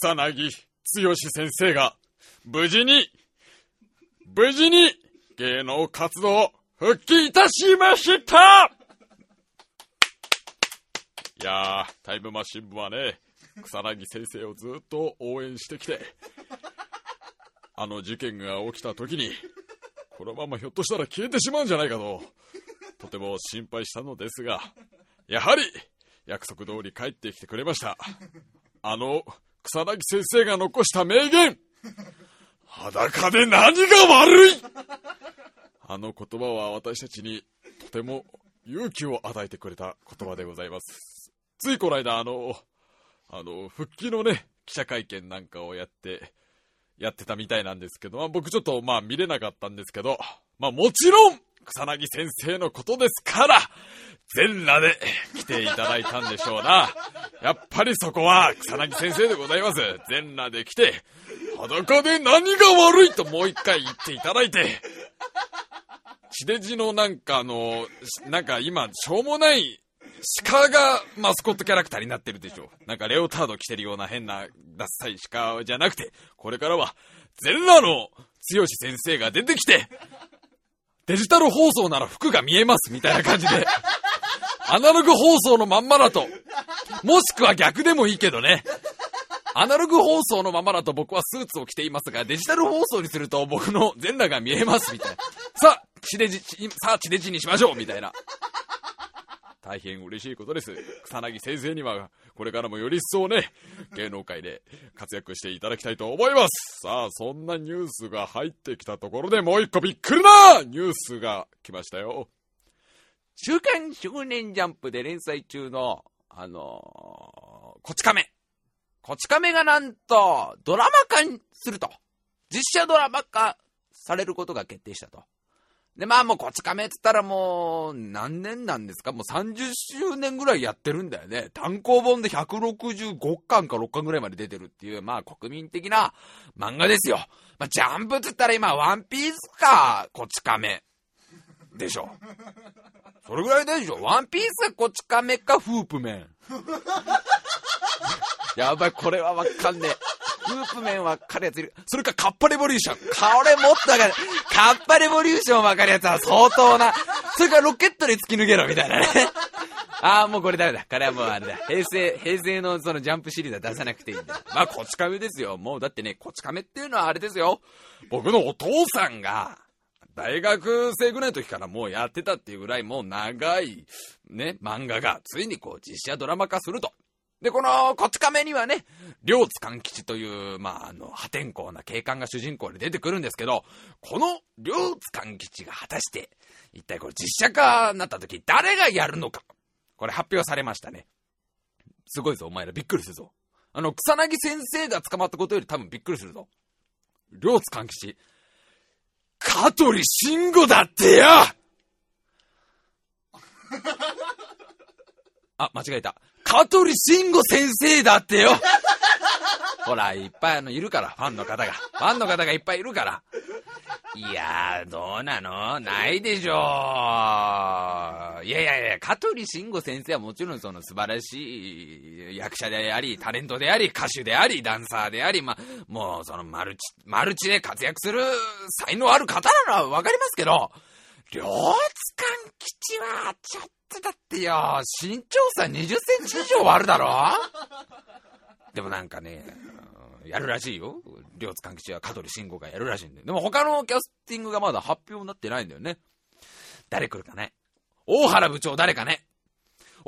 草薙剛先生が、無事に、無事に芸能活動復帰いたしましたいやー、タイムマシン部はね、草薙先生をずっと応援してきて、あの事件が起きた時に、このままひょっとしたら消えてしまうんじゃないかと、とても心配したのですが、やはり約束通り帰ってきてくれました。あの草薙先生が残した名言裸で何が悪いあの言葉は私たちにとても勇気を与えてくれた言葉でございます。ついこの間、あの、あの、復帰のね、記者会見なんかをやって、やってたみたいなんですけど、まあ、僕ちょっとまあ見れなかったんですけど、まあもちろん、草薙先生のことですから、全裸で来ていただいたんでしょうな。やっぱりそこは草薙先生でございます。全裸で来て、裸で何が悪いともう一回言っていただいて、地デジのなんかあの、なんか今、しょうもない鹿がマスコットキャラクターになってるでしょ。なんかレオタード着てるような変なダッサい鹿じゃなくて、これからは全裸の剛先生が出てきて、デジタル放送なら服が見えますみたいな感じで、アナログ放送のまんまだと、もしくは逆でもいいけどね。アナログ放送のままだと僕はスーツを着ていますが、デジタル放送にすると僕の全裸が見えますみたいな。さあ、地デジ、さあ地デジにしましょうみたいな。大変嬉しいことです。草薙先生には、これからもより一層ね、芸能界で活躍していただきたいと思います。さあ、そんなニュースが入ってきたところでもう一個びっくりなニュースが来ましたよ。週刊少年ジャンプで連載中の、あのー、こち亀。こち亀がなんと、ドラマ化すると。実写ドラマ化されることが決定したと。で、まあもうこち亀っつったらもう、何年なんですか？もう30周年ぐらいやってるんだよね。単行本で165巻か6巻ぐらいまで出てるっていう、まあ国民的な漫画ですよ。まあジャンプっつったら今、ワンピースか、こち亀。でしょ。それぐらいでしょ。ワンピースこち亀か、フープメン。やばい、これはわかんねえ。フープメンわかるやついる。それか、カッパレボリューション。これもっとわかる。カッパレボリューションわかるやつは相当な。それからロケットで突き抜けろ、みたいなね。ああ、もうこれダメだ。これはもうあれだ。平成、平成のそのジャンプシリーズは出さなくていいんだ。まあ、こち亀ですよ。もうだってね、こち亀っていうのはあれですよ。僕のお父さんが、大学生ぐらいの時からもうやってたっていうぐらいもう長いね、漫画がついにこう実写ドラマ化すると。で、このこち亀にはね、両津勘吉という、まあ、あの、破天荒な警官が主人公で出てくるんですけど、この両津勘吉が果たして、一体これ実写化になった時誰がやるのか。これ発表されましたね。すごいぞ、お前らびっくりするぞ。あの、草薙先生が捕まったことより多分びっくりするぞ。両津勘吉。香取慎吾だってよあ、間違えた。香取慎吾先生だってよ ほら、いっぱいあの、いるから、ファンの方が。ファンの方がいっぱいいるから。いやー、どうなの？ないでしょう。いやいやいや、香取慎吾先生はもちろんその素晴らしい役者であり、タレントであり、歌手であり、ダンサーであり、まあ、もうそのマルチ、マルチで活躍する才能ある方なのはわかりますけど、両津勘吉は、ちょっとだってよ、身長差20センチ以上あるだろ？でもなんかね、やるらしいよ。両津勘吉は香取慎吾がやるらしいんで。でも他のキャスティングがまだ発表になってないんだよね。誰来るかね？大原部長誰かね？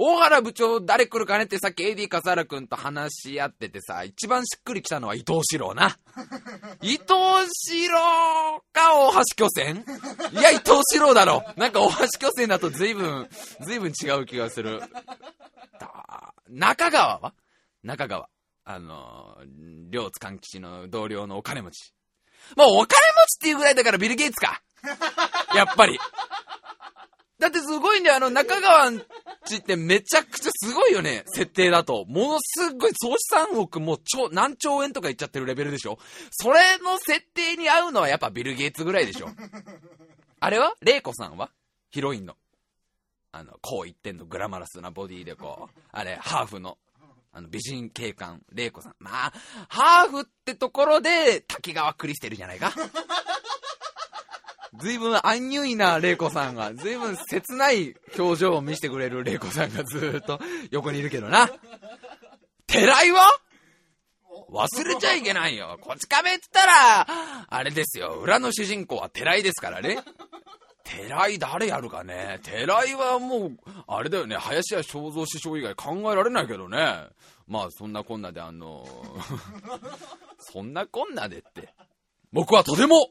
大原部長誰来るかねってさっき AD 笠原くんと話し合っててさ、一番しっくりきたのは伊藤四郎な。伊藤四郎か大橋巨船いや、伊藤四郎だろ。なんか大橋巨船だと随分、随分違う気がする。中川は？中川。あの、両津勘吉の同僚のお金持ち。もうお金持ちっていうぐらいだからビル・ゲイツか。やっぱり。だってすごいんだよ、あの中川ちってめちゃくちゃすごいよね、設定だと。ものすごい総資産億もう超、何兆円とかいっちゃってるレベルでしょそれの設定に合うのはやっぱビル・ゲイツぐらいでしょあれは？レイコさんは？ヒロインの。あの、こう言ってんのグラマラスなボディでこう、あれ、ハーフの。あの、美人警官、玲子さん。まあ、ハーフってところで、滝川クリステルじゃないか。ずいぶんアンニュイな玲子さんが、ずいぶん切ない表情を見せてくれる玲子さんがずっと横にいるけどな。寺井は？忘れちゃいけないよ。こち亀って言ったら、あれですよ。裏の主人公は寺井ですからね。寺井誰やるかね寺井はもう、あれだよね。林家正蔵師匠以外考えられないけどね。まあ、そんなこんなであの そんなこんなでって。僕はとても、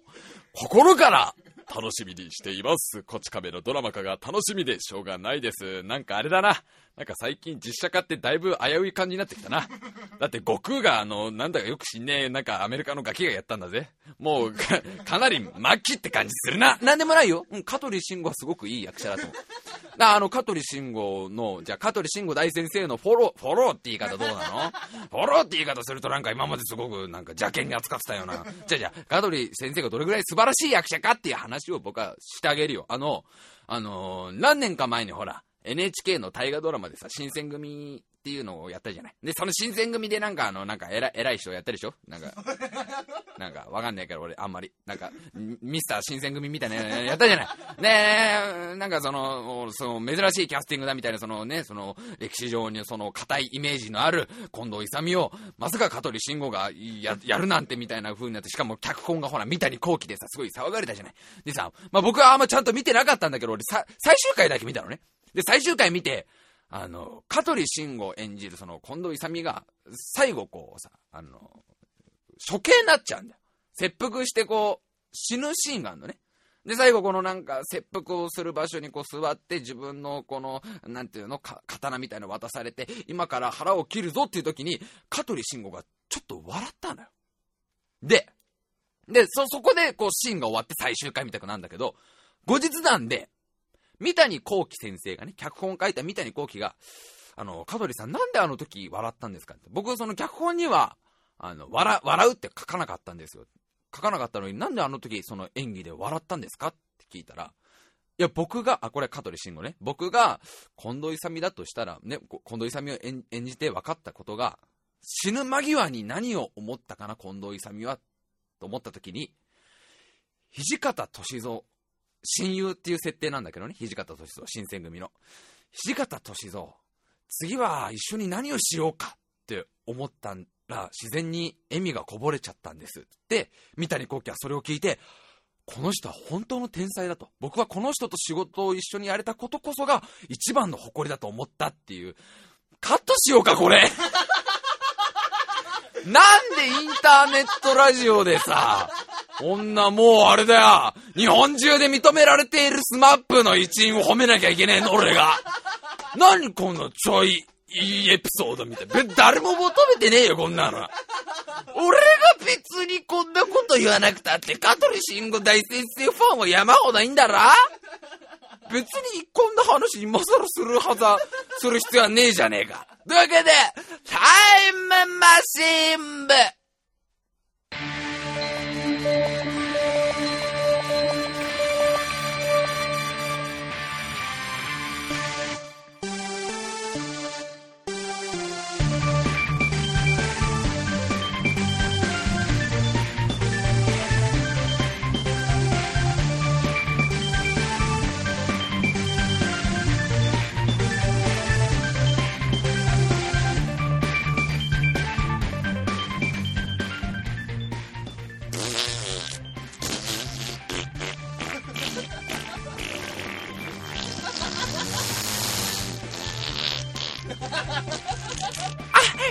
心から楽しみにしています。こち亀のドラマ化が楽しみでしょうがないです。なんかあれだな。なんか最近実写化ってだいぶ危うい感じになってきたな。だって悟空があの、なんだかよく知んねえ、なんかアメリカのガキがやったんだぜ。もうか、かなり末期って感じするな。なんでもないよ。うん、香取慎吾はすごくいい役者だと思う。なあの、香取慎吾の、じゃあ、香取慎吾大先生のフォロー、フォローって言い方どうなの？フォローって言い方するとなんか今まですごくなんか邪険に扱ってたような。じゃあじゃあ、香取先生がどれぐらい素晴らしい役者かっていう話を僕はしてあげるよ。あの、あのー何年か前にほら、NHK の大河ドラマでさ、新選組っていうのをやったじゃない。で、その新選組でなんかあの、なんか偉い、偉い人やったでしょ？なんか、なんかわかんないから俺あんまり、なんか、ミミスター新選組みたいなのやったじゃない。ねえ、なんかその、その珍しいキャスティングだみたいな、そのね、その歴史上にその硬いイメージのある近藤勇を、まさか香取慎吾がややるなんてみたいな風になって、しかも脚本がほら、三谷幸喜でさ、すごい騒がれたじゃない。でさ、まあ僕はあんまちゃんと見てなかったんだけど、俺さ、最終回だけ見たのね。で、最終回見て、あの、香取慎吾演じるその近藤勇が、最後こうさ、あの、処刑になっちゃうんだよ。切腹してこう、死ぬシーンがあるのね。で、最後このなんか、切腹をする場所にこう座って、自分のこの、なんていうの、か刀みたいの渡されて、今から腹を切るぞっていう時に、香取慎吾がちょっと笑ったのよ。で、で、そ、そこでこう、シーンが終わって最終回みたくなんだけど、後日談で、三谷幸喜先生がね、脚本書いた三谷幸喜が、あの、香取さんなんであの時笑ったんですかって。僕、その脚本には、あの、笑、笑うって書かなかったんですよ。書かなかったのになんであの時その演技で笑ったんですかって聞いたら、いや、僕が、あ、これ香取慎吾ね。僕が近藤勇だとしたら、ね、近藤勇を演演じて分かったことが、死ぬ間際に何を思ったかな、近藤勇は、と思った時に、土方歳三、親友っていう設定なんだけどね、土方歳三、新選組の。土方歳三、次は一緒に何をしようかって思ったら、自然に笑みがこぼれちゃったんです。で、三谷幸喜はそれを聞いて、この人は本当の天才だと。僕はこの人と仕事を一緒にやれたことこそが一番の誇りだと思ったっていう。カットしようか、これ。なんでインターネットラジオでさ、こんなもうあれだよ。日本中で認められているスマップの一員を褒めなきゃいけねえの、俺が。何このちょいいいエピソードみたい。誰も求めてねえよ、こんなの。俺が別にこんなこと言わなくたって、香取慎吾大先生ファンは山ほどいいんだろ別にこんな話今更するはず、する必要はねえじゃねえか。というわけで、タイムマシン部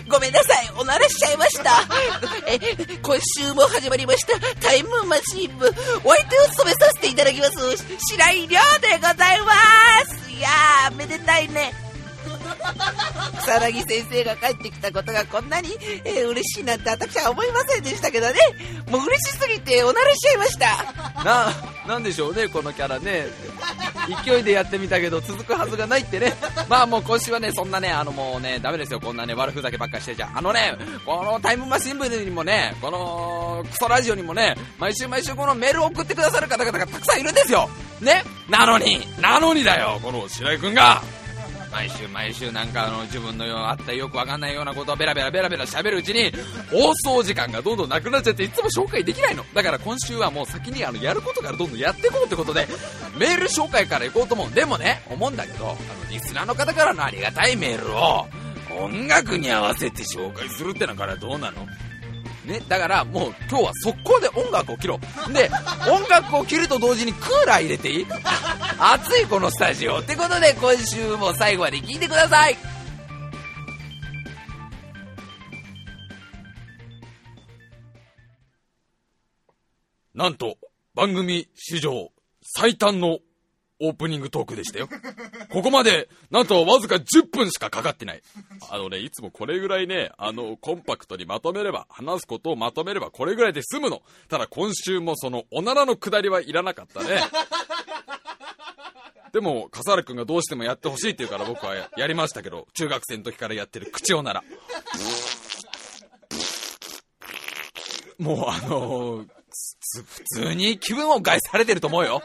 ごめんなさい、おならしちゃいました。え、今週も始まりました、タイムマシン部。お相手を務めさせていただきます、白井亮でございます。いやー、めでたいね。草薙先生が帰ってきたことがこんなに、えー嬉しいなんて私は思いませんでしたけどね。もう嬉しすぎておならしちゃいました。な、なんでしょうね、このキャラね。勢いでやってみたけど続くはずがないってね。まあもう今週はね、そんなね、あのもうね、ダメですよ、こんなね、悪ふざけばっかりしてちゃ。あのね、このタイムマシン部にもね、このクソラジオにもね、毎週毎週このメールを送ってくださる方々がたくさんいるんですよ。ね？なのに、なのにだよ、この白井君が、毎週毎週なんかあの自分のようあったよくわかんないようなことをベラベラベラベラ喋るうちに放送時間がどんどんなくなっちゃっていつも紹介できないの。だから今週はもう先にあのやることからどんどんやっていこうってことでメール紹介からいこうと思うでもね思うんだけどあのリスナーの方からのありがたいメールを音楽に合わせて紹介するってのからどうなの？ね、だからもう今日は速攻で音楽を切ろう。で音楽を切ると同時にクーラー入れていい？暑いこのスタジオってことで今週も最後まで聞いてください。なんと番組史上最短のオープニングトークでしたよ。ここまで、なんとわずか10分しかかかってない。あのね、いつもこれぐらいね、あの、コンパクトにまとめれば、話すことをまとめればこれぐらいで済むの。ただ今週もその、おならのくだりはいらなかったね。でも、笠原くんがどうしてもやってほしいって言うから僕はやりましたけど、中学生の時からやってる口おなら。もうあのー普通に気分を害されてると思うよ。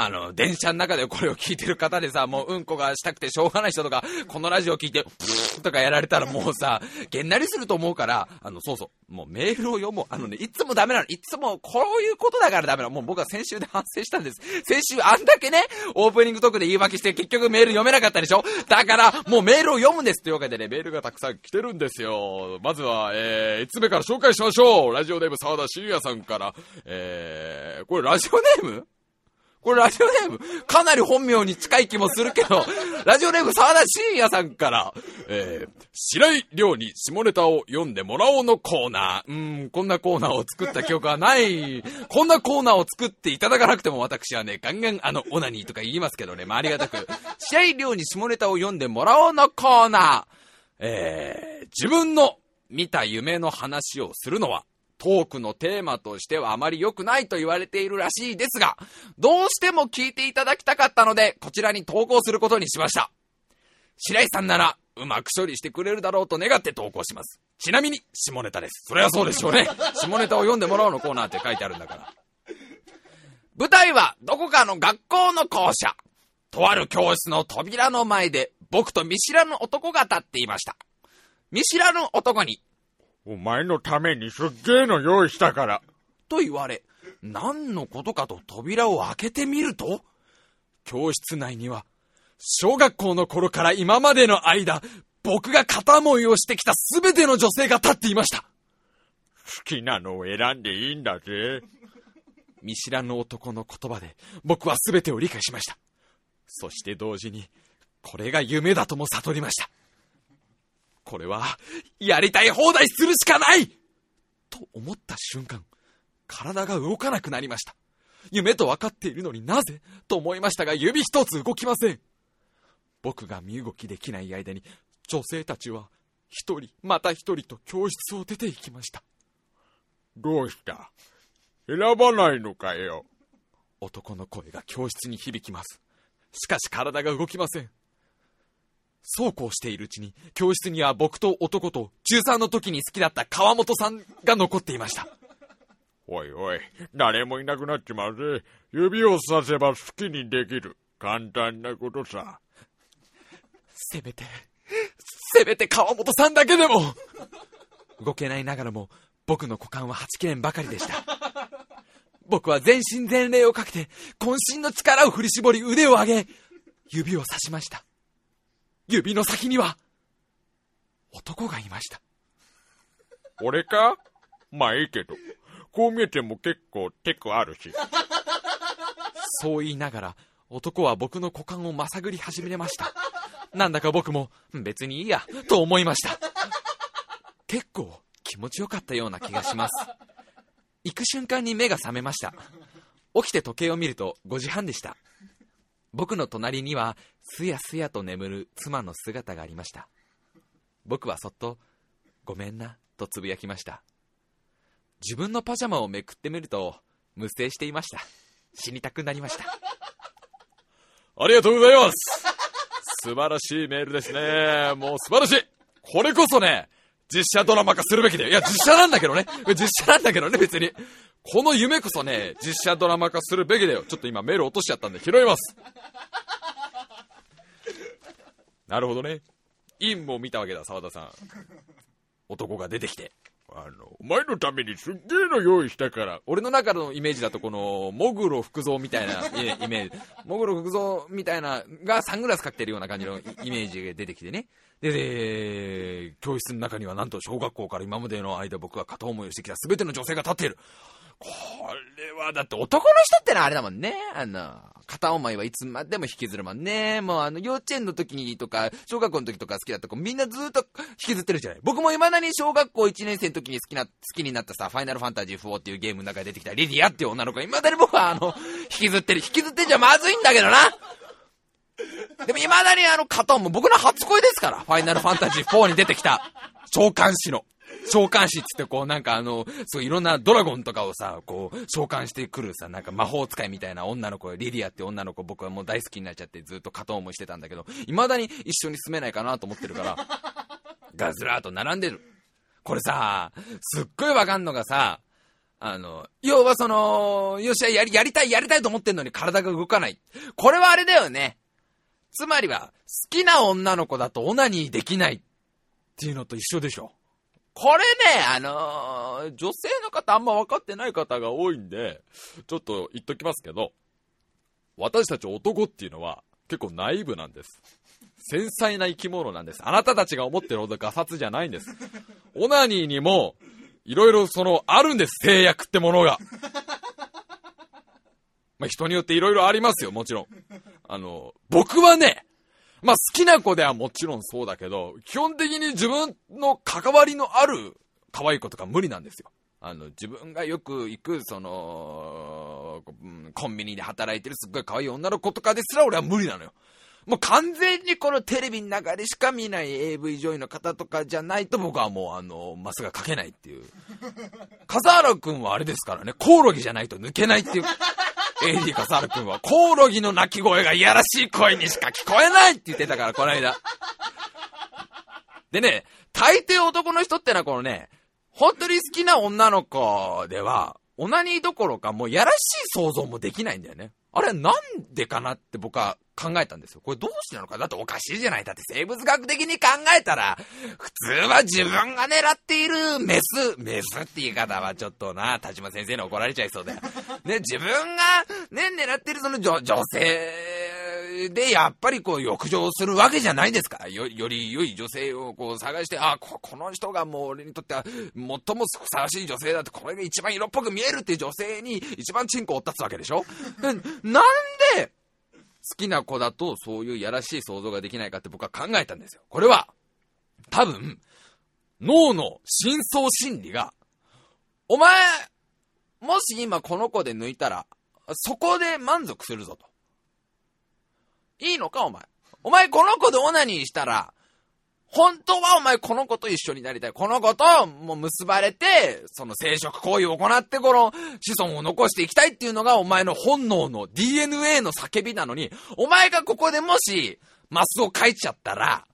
あの、電車の中でこれを聞いてる方でさ、もううんこがしたくてしょうがない人とか、このラジオ聞いて、とかやられたらもうさ、げんなりすると思うから、あの、そうそう、もうメールを読もう。あのね、いつもダメなの。いつもこういうことだからダメなの。もう僕は先週で反省したんです。先週あんだけね、オープニングトークで言い訳して結局メール読めなかったでしょだから、もうメールを読むんです。というわけでね、メールがたくさん来てるんですよ。まずは、えー、5つ目から紹介しましょう。ラジオネーム沢田信也さんから、えー、これラジオネーム？これラジオネーム、かなり本名に近い気もするけど、ラジオネーム沢田信也さんから、えー、白井亮に下ネタを読んでもらおうのコーナー。うん、こんなコーナーを作った記憶はない。こんなコーナーを作っていただかなくても私はね、ガンガンあの、オナニーとか言いますけどね、まあ、ありがたく。白井亮に下ネタを読んでもらおうのコーナー。えー、自分の見た夢の話をするのは、トークのテーマとしてはあまり良くないと言われているらしいですが、どうしても聞いていただきたかったので、こちらに投稿することにしました。白石さんなら、うまく処理してくれるだろうと願って投稿します。ちなみに、下ネタです。それはそうでしょうね。下ネタを読んでもらうのコーナーって書いてあるんだから。舞台は、どこかの学校の校舎。とある教室の扉の前で、僕と見知らぬ男が立っていました。見知らぬ男に、お前のためにすっげえの用意したから。と言われ、何のことかと扉を開けてみると、教室内には、小学校の頃から今までの間、僕が片思いをしてきた全ての女性が立っていました。好きなのを選んでいいんだぜ。見知らぬ男の言葉で僕は全てを理解しました。そして同時に、これが夢だとも悟りました。これは、やりたい放題するしかないと思った瞬間、体が動かなくなりました。夢と分かっているのになぜ？と思いましたが、指一つ動きません。僕が身動きできない間に、女性たちは、一人、また一人と教室を出て行きました。どうした？選ばないのかよ。男の声が教室に響きます。しかし体が動きません。そうこうしているうちに、教室には僕と男と中3の時に好きだった川本さんが残っていました。おいおい、誰もいなくなっちまうぜ。指をさせば好きにできる。簡単なことさ。せめて、せめて川本さんだけでも動けないながらも、僕の股間は8切ればかりでした。僕は全身全霊をかけて、渾身の力を振り絞り腕を上げ、指をさしました。指の先には、男がいました。俺か？まあいいけど、こう見えても結構テクあるし。そう言いながら、男は僕の股間をまさぐり始めました。なんだか僕も、別にいいや、と思いました。結構気持ちよかったような気がします。行く瞬間に目が覚めました。起きて時計を見ると5時半でした。僕の隣にはすやすやと眠る妻の姿がありました。僕はそっと「ごめんな」とつぶやきました。自分のパジャマをめくってみると無声していました。死にたくなりました。ありがとうございます。素晴らしいメールですね。もう素晴らしい。これこそね実写ドラマ化するべきだよいや実写なんだけどね実写なんだけどね別にこの夢こそね、実写ドラマ化するべきだよ。ちょっと今メール落としちゃったんで拾います。なるほどね。陰も見たわけだ、沢田さん。男が出てきて。あの、お前のためにすっげえの用意したから。俺の中のイメージだと、この、モグロ福蔵みたいなイ イメージ。モグロ福蔵みたいな、がサングラスかけてるような感じのイ イメージが出てきてね。で、で、教室の中にはなんと小学校から今までの間僕が片思いをしてきた全ての女性が立っている。これはだって男の人ってのはあれだもんね。あの、片思いはいつまでも引きずるもんね。もうあの、幼稚園の時にとか、小学校の時とか好きだった子みんなずっと引きずってるじゃない。僕も未だに小学校1年生の時に好きな、好きになったさ、ファイナルファンタジー4っていうゲームの中で出てきたリディアっていう女の子未だに僕はあの、引きずってる。引きずってんじゃまずいんだけどなでも未だにあの、片思い、僕の初恋ですから。ファイナルファンタジー4に出てきた、召喚師の。召喚師っつってこうなんかあの、そういろんなドラゴンとかをさ、こう召喚してくるさ、なんか魔法使いみたいな女の子、リリアって女の子僕はもう大好きになっちゃってずっと片思いしてたんだけど、未だに一緒に住めないかなと思ってるから、ガズラーと並んでる。これさ、すっごいわかんのがさ、あの、要はその、よし、やり、やりたい、やりたいと思ってんのに体が動かない。これはあれだよね。つまりは、好きな女の子だとオナニーできないっていうのと一緒でしょ。これね、あのー女性の方あんま分かってない方が多いんで、ちょっと言っときますけど、私たち男っていうのは結構ナイブなんです。繊細な生き物なんです。あなたたちが思ってるほどガサツじゃないんです。オナニーにも、いろいろその、あるんです、制約ってものが。まあ、人によっていろいろありますよ、もちろん。あの、僕はね、まあ、好きな子ではもちろんそうだけど、基本的に自分の関わりのある可愛い子とか無理なんですよ。あの、自分がよく行く、その、コンビニで働いてるすっごい可愛い女の子とかですら俺は無理なのよ。もう完全にこのテレビの中でしか見ない AV 女優の方とかじゃないと僕はもうあの、マスが書けないっていう。笠原くんはあれですからね、コオロギじゃないと抜けないっていう。AD 笠原くんはコオロギの鳴き声がいやらしい声にしか聞こえないって言ってたから、この間。でね、大抵男の人ってのはこのね、本当に好きな女の子では、オナニーどころかもうやらしい想像もできないんだよね。あれなんでかなって僕は考えたんですよ。これどうしてなのかだっておかしいじゃない。だって生物学的に考えたら、普通は自分が狙っているメス、メスって言い方はちょっとな、田島先生に怒られちゃいそうだよ。ね、自分がね、狙っているその女女性でやっぱりこう浴場するわけじゃないですか。よ、より良い女性をこう探して、あ、ここの人がもう俺にとっては最もふさわしい女性だって、これが一番色っぽく見えるっていう女性に一番チンコを追ったつわけでしょ なんで、好きな子だとそういうやらしい想像ができないかって僕は考えたんですよ。これは、多分、脳の深層心理が、お前、もし今この子で抜いたら、そこで満足するぞと。いいのかお前。お前この子でオナニーしたら、本当はお前この子と一緒になりたい。この子ともう結ばれて、その生殖行為を行ってこの子孫を残していきたいっていうのがお前の本能の DNA の叫びなのに、お前がここでもし、マスを書いちゃったら、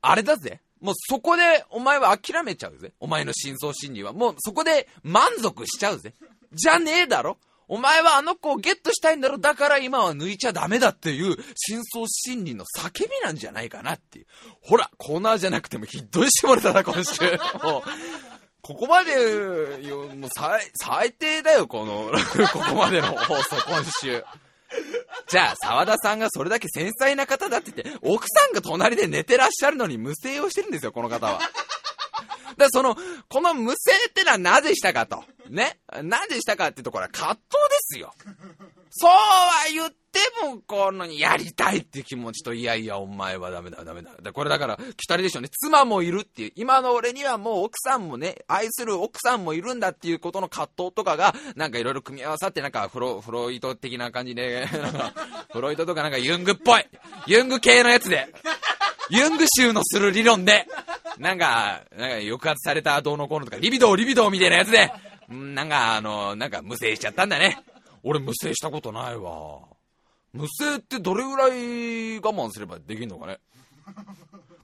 あれだぜ。もうそこでお前は諦めちゃうぜ。お前の深層心理は。もうそこで満足しちゃうぜ。じゃねえだろお前はあの子をゲットしたいんだろだから今は抜いちゃダメだっていう深層心理の叫びなんじゃないかなっていう。ほら、コーナーじゃなくてもひどい絞れたな、今週。もうここまで、よもう最、最低だよ、この、ここまでの放送、今週。じゃあ、沢田さんがそれだけ繊細な方だって言って、奥さんが隣で寝てらっしゃるのに無声をしてるんですよ、この方は。だその、この無声ってのはなぜしたかと。ね。なぜしたかってところは葛藤ですよ。そうは言っても、この、やりたいって気持ちと、いやいや、お前はダメだ、ダメだ。でこれだから、来たりでしょうね。妻もいるっていう。今の俺にはもう奥さんもね、愛する奥さんもいるんだっていうことの葛藤とかが、なんかいろいろ組み合わさって、なんかフロ、フロイト的な感じで、なんか、フロイトとかなんかユングっぽい。ユング系のやつで。ユング集のする理論で、なんか、なんか抑圧されたどうのこうのとか、リビドー、リビドーみたいなやつで、うんなんかあの、なんか無制しちゃったんだね。俺無制したことないわ。無制ってどれぐらい我慢すればできんのかね。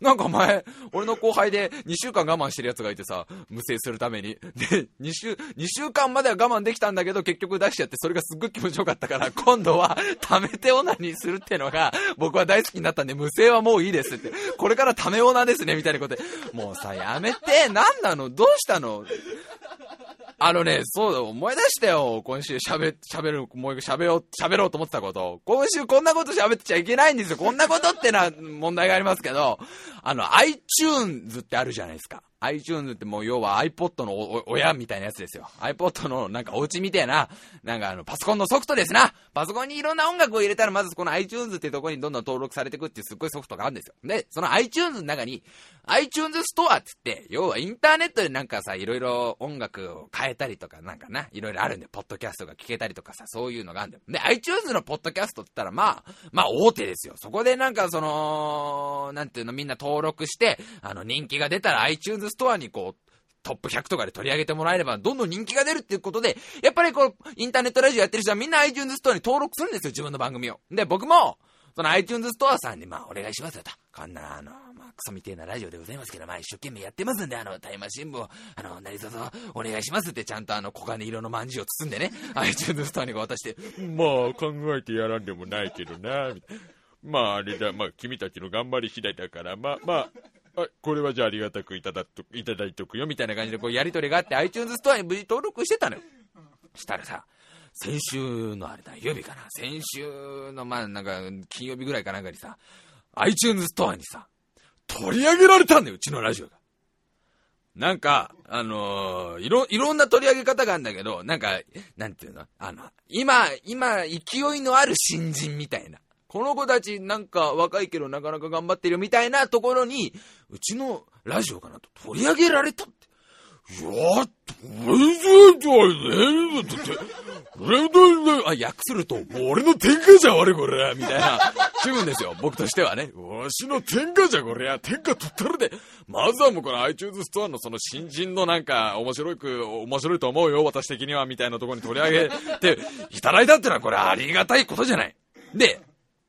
なんか前、俺の後輩で2週間我慢してるやつがいてさ、無制するために。で、2週、2週間までは我慢できたんだけど、結局出しちゃって、それがすっごい気持ちよかったから、今度は、溜めてオナニーするってのが、僕は大好きになったんで、無制はもういいですって。これから溜めオナですね、みたいなことで。もうさ、やめて、なんなの？どうしたの？あのね、そうだ、思い出したよ。今週喋、喋る、もう一回喋ろう、喋ろうと思ってたこと。今週こんなこと喋っちゃいけないんですよ。こんなことってな問題がありますけど、あの、iTunes ってあるじゃないですか。iTunes ってもう要は iPod の親みたいなやつですよ。iPod のなんかお家みたいな、なんかあのパソコンのソフトですな。パソコンにいろんな音楽を入れたらまずこの iTunes ってとこにどんどん登録されていくっていうすっごいソフトがあるんですよ。で、その iTunes の中に iTunes ストアって言って、要はインターネットでなんかさ、いろいろ音楽を変えたりとかなんかな、いろいろあるんで、ポッドキャストが聞けたりとかさ、そういうのがあるんだよ。で、iTunes のポッドキャストって言ったらまあ、まあ大手ですよ。そこでなんかその、なんていうのみんな登録して、あの人気が出たら iTunes ストアにこう、トップ100とかで取り上げてもらえれば、どんどん人気が出るっていうことで、やっぱりこう、インターネットラジオやってる人はみんな iTunes ストアに登録するんですよ、自分の番組を。で、僕も、その iTunes ストアさんに、まあ、お願いしますよと。こんな、あの、まあ、クソみてえなラジオでございますけど、まあ、一生懸命やってますんで、あの、タイマー新聞を、あの、何卒お願いしますって、ちゃんとあの、黄金色の饅頭を包んでね、iTunes ストアに渡して、まあ、考えてやらんでもないけど、な。まあ、あれだ、まあ、君たちの頑張り次第だから、まあ、まあ、あ、これはじゃあありがたくいただといただいとくよ、みたいな感じでこうやりとりがあって iTunes ストアに無事登録してたのよ。したらさ、先週のあれだ、曜日かな？先週のまあなんか金曜日ぐらいかなんかにさ、iTunes ストアにさ、取り上げられたんだよ、うちのラジオが。なんか、あのー、いろ、いろんな取り上げ方があるんだけど、なんか、なんていうの？あの、今、今、勢いのある新人みたいな。この子たちなんか若いけどなかなか頑張ってるみたいなところに、うちのラジオかなと取り上げられたって。いや、取り上げられたって、あ、訳すると、俺の天下じゃ俺これ、みたいな気分ですよ、僕としてはね。わしの天下じゃこれや、天下取ったるで。まずはもうこの iTunes ストアのその新人のなんか、面白く、面白いと思うよ、私的には、みたいなところに取り上げていただいたってのはこれありがたいことじゃない。で、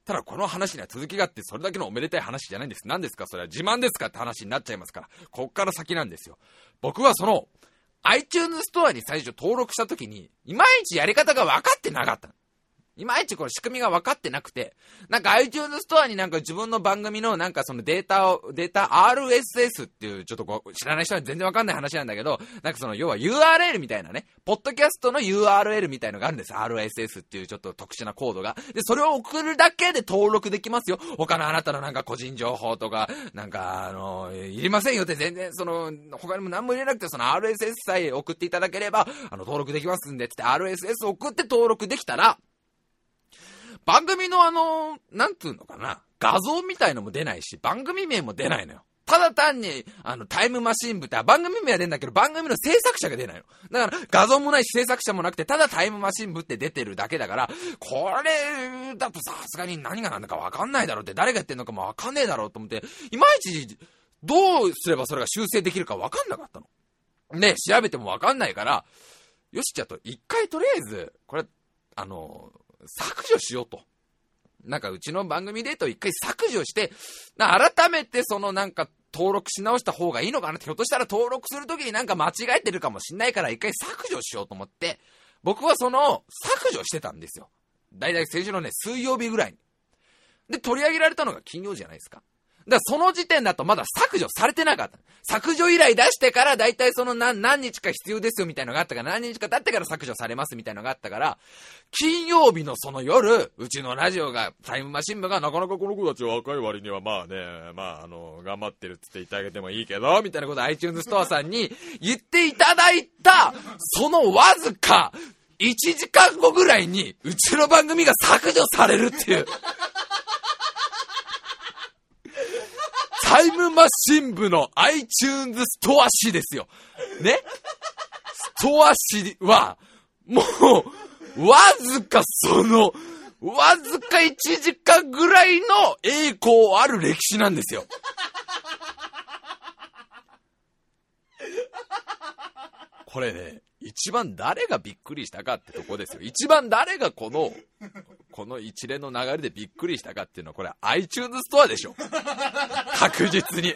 ただこの話には続きがあって、それだけのおめでたい話じゃないんです。何ですか？それは自慢ですかって話になっちゃいますから。こっから先なんですよ。僕はその、iTunes ストアに最初登録した時に、いまいちやり方が分かってなかった。いまいちこの仕組みが分かってなくて、なんか iTunes ストアになんか自分の番組のなんかそのデータを、データ RSS っていうちょっとこう知らない人は全然分かんない話なんだけど、なんかその要は URL みたいなね、ポッドキャストの URL みたいのがあるんです。RSS っていうちょっと特殊なコードが。で、それを送るだけで登録できますよ。他のあなたのなんか個人情報とか、なんかあの、いりませんよって全然その、他にも何も入れなくてその RSS さえ送っていただければ、あの登録できますんでって RSS 送って登録できたら、番組のあの、なんつうのかな、画像みたいのも出ないし、番組名も出ないのよ。ただ単に、あの、タイムマシン部って、番組名は出るんだけど、番組の制作者が出ないの。だから、画像もないし、制作者もなくて、ただタイムマシン部って出てるだけだから、これ、だとさすがに何が何だかわかんないだろうって、誰がやってんのかもわかんねえだろうと思って、いまいち、どうすればそれが修正できるかわかんなかったの。ね、調べてもわかんないから、よし、じゃあと、一回とりあえず、これ、あの、削除しようと。なんかうちの番組デートを一回削除して、改めてそのなんか登録し直した方がいいのかなって、ひょっとしたら登録するときになんか間違えてるかもしんないから一回削除しようと思って、僕はその削除してたんですよ。だいたい先週のね、水曜日ぐらいに。で、取り上げられたのが金曜じゃないですか。だからその時点だとまだ削除されてなかった。削除依頼出してから大体その何何日か必要ですよみたいのがあったから、何日か経ってから削除されますみたいのがあったから、金曜日のその夜、うちのラジオが、タイムマシン部がなかなかこの子たち若い割にはまあね、まああの、頑張ってるって言っていただけてもいいけど、みたいなこと iTunes ストアさんに言っていただいた、そのわずか、1時間後ぐらいに、うちの番組が削除されるっていう。タタイムマシン部の iTunes ストア誌ですよ。ね？ストア誌は、もう、わずかその、わずか1時間ぐらいの栄光ある歴史なんですよ。これね、一番誰がびっくりしたかってとこですよ。一番誰がこの、この一連の流れでびっくりしたかっていうのは、これ iTunes ストアでしょ。確実に。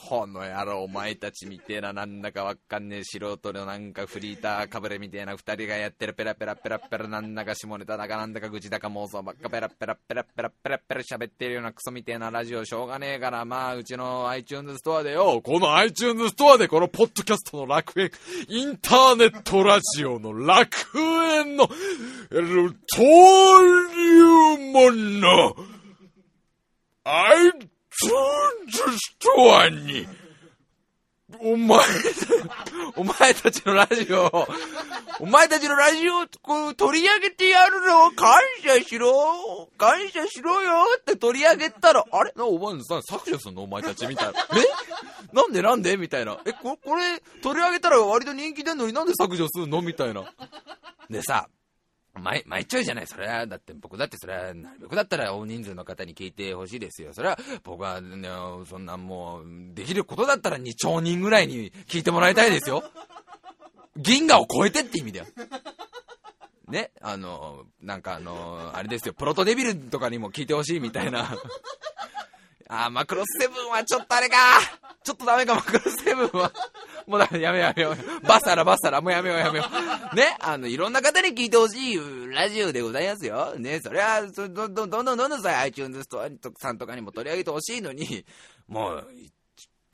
この野郎、お前たちみてえな、なんだかわかんねえ素人のなんかフリーターかぶれみてえな二人がやってるペラペラペラペラなんだか下ネタだかなんだか愚痴だか妄想ばっかペラペラペラペラペラペラ喋ってるようなクソみてえなラジオしょうがねえから、まあ、うちの iTunes ストアでよ、この iTunes ストアでこのポッドキャストの楽園、インターネットラジオの楽園の、登竜門の、iTunes トアに、お前、お前たちのラジオ、お前たちのラジオをこう取り上げてやるの感謝しろ感謝しろよって取り上げたら、あれ？なお前さ、削除すんのお前たちみたいな。え？なんでなんで？みたいな。え、ここれ取り上げたら割と人気出んのになんで削除すんの？みたいな。でさ、毎、毎ちゃうじゃない。それは、だって僕だってそれは、なるべくだったら大人数の方に聞いてほしいですよ。それは、僕は、ね、そんなもう、できることだったら2兆人ぐらいに聞いてもらいたいですよ。銀河を超えてって意味だよ。ね、あの、なんかあの、あれですよ、プロトデビルとかにも聞いてほしいみたいな。ああ、マクロスセブンはちょっとあれかちょっとダメか、マクロスセブンは。もうダメやめようやめよ。バサラバサラ、もうやめようやめよう。ね、あの、いろんな方に聞いてほしいラジオでございますよ。ね、それは、どどどんどんどんどんさ、iTunes ストアさんとかにも取り上げてほしいのに、もう、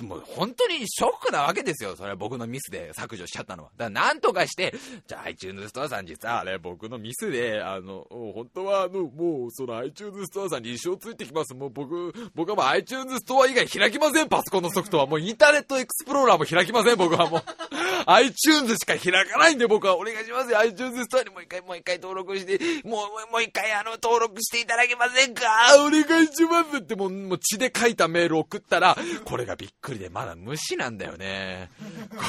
もう本当にショックなわけですよ。それは僕のミスで削除しちゃったのは。だからなんとかして、じゃあ iTunes ストアさん実はあれ僕のミスで、あの、本当はあの、もうその iTunes ストアさんに一生ついてきます。もう僕、僕はもう iTunes ストア以外開きません。パソコンのソフトは。もうインターネットエクスプローラーも開きません。僕はもう。iTunes しか開かないんで僕はお願いしますよ。iTunes ストアにもう一回、もう一回登録して、もう、もう一回あの、登録していただけませんか？お願いしますってもう、もう血で書いたメール送ったら、これがびっくりで、まだ無視なんだよね。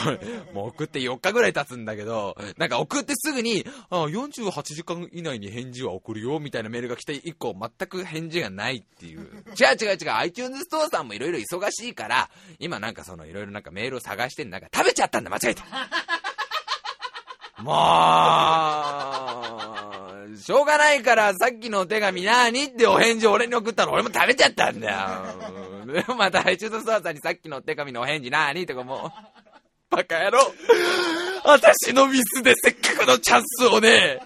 これ、もう送って4日ぐらい経つんだけど、なんか送ってすぐに、あ48時間以内に返事は送るよ、みたいなメールが来て以降、全く返事がないっていう。違う違う違う、iTunes ストアさんもいろいろ忙しいから、今なんかそのいろいろなんかメールを探してんなんか食べちゃったんだ、間違えた。もう、しょうがないから、さっきのお手紙なーにってお返事を俺に送ったの俺も食べちゃったんだよ。でまた、ハイチューズスワーさんにさっきのお手紙のお返事なーにとかもう、バカ野郎。私のミスでせっかくのチャンスをね、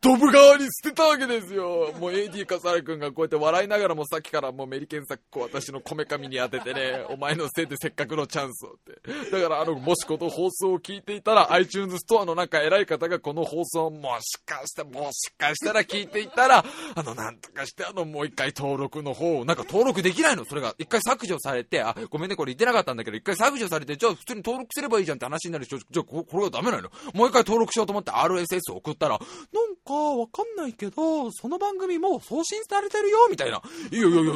ドブ川に捨てたわけですよ。もう AD 笠原くんがこうやって笑いながらもさっきからもうメリケンサックを私のこめかみに当ててね、お前のせいでせっかくのチャンスをって。だからあの、もしこの放送を聞いていたら iTunes ストアのなんか偉い方がこの放送もしかして、もしかしたら聞いていたら、あの、なんとかしてあの、もう一回登録の方を、なんか登録できないの？それが一回削除されて、あ、ごめんね、これ言ってなかったんだけど、一回削除されて、じゃあ普通に登録すればいいじゃんって話になるでしょ。じゃここれがダメなの？もう一回登録しようと思って RSS 送ったら、なんかわかんないけど、その番組もう送信されてるよ、みたいな。いやいやいやいや